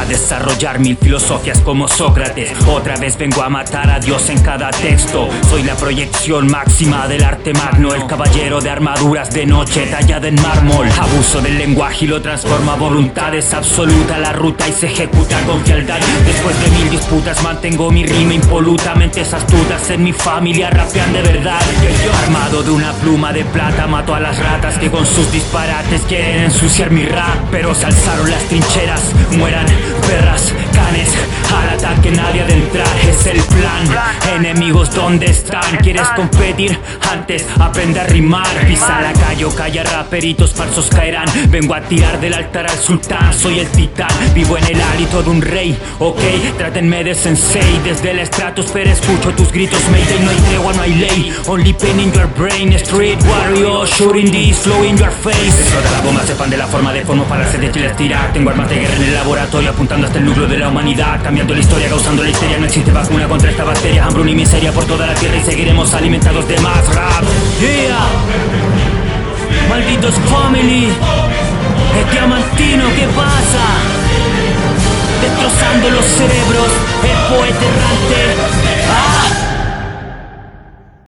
desarrollar mil filosofías como Sócrates. Otra vez vengo a matar a Dios en cada texto. Soy la proyección máxima del arte magno, el caballero de armaduras de noche tallada en mármol. Abuso del lenguaje y lo transforma a voluntades absoluta la ruta y se ejecuta con fialdad. Después de mil disputas mantengo mi rima impoluta. Mentes astutas en mi familia rapean de verdad. Armado de una pluma de plata mato a las ratas que con sus disparates quieren ensuciar mi rap. Pero se alzaron las trincheras, mueran perras, Enemigos, ¿dónde están? ¿Quieres competir? Antes aprende a rimar. Pisa la calle o calla raperitos falsos caerán. Vengo a tirar del altar al sultán, soy el titán. Vivo en el hálito de un rey, ok. Trátenme de sensei desde el estratosfera. Escucho tus gritos, Mayday. No hay tregua, no hay ley. Only pain in your brain. Street warrior, shooting this flow in your face. Explota la bomba, sepan de la forma de forma para hacer de Chile. Tengo armas de guerra en el laboratorio apuntando hasta el núcleo de la humanidad. Cambiando la historia, causando la histeria. No existe vacuna contra esta bacteria. Hambruna y miseria por toda la tierra y seguiremos alimentados de más rap. Yeah. Malditos family. Es diamantino, ¿qué pasa?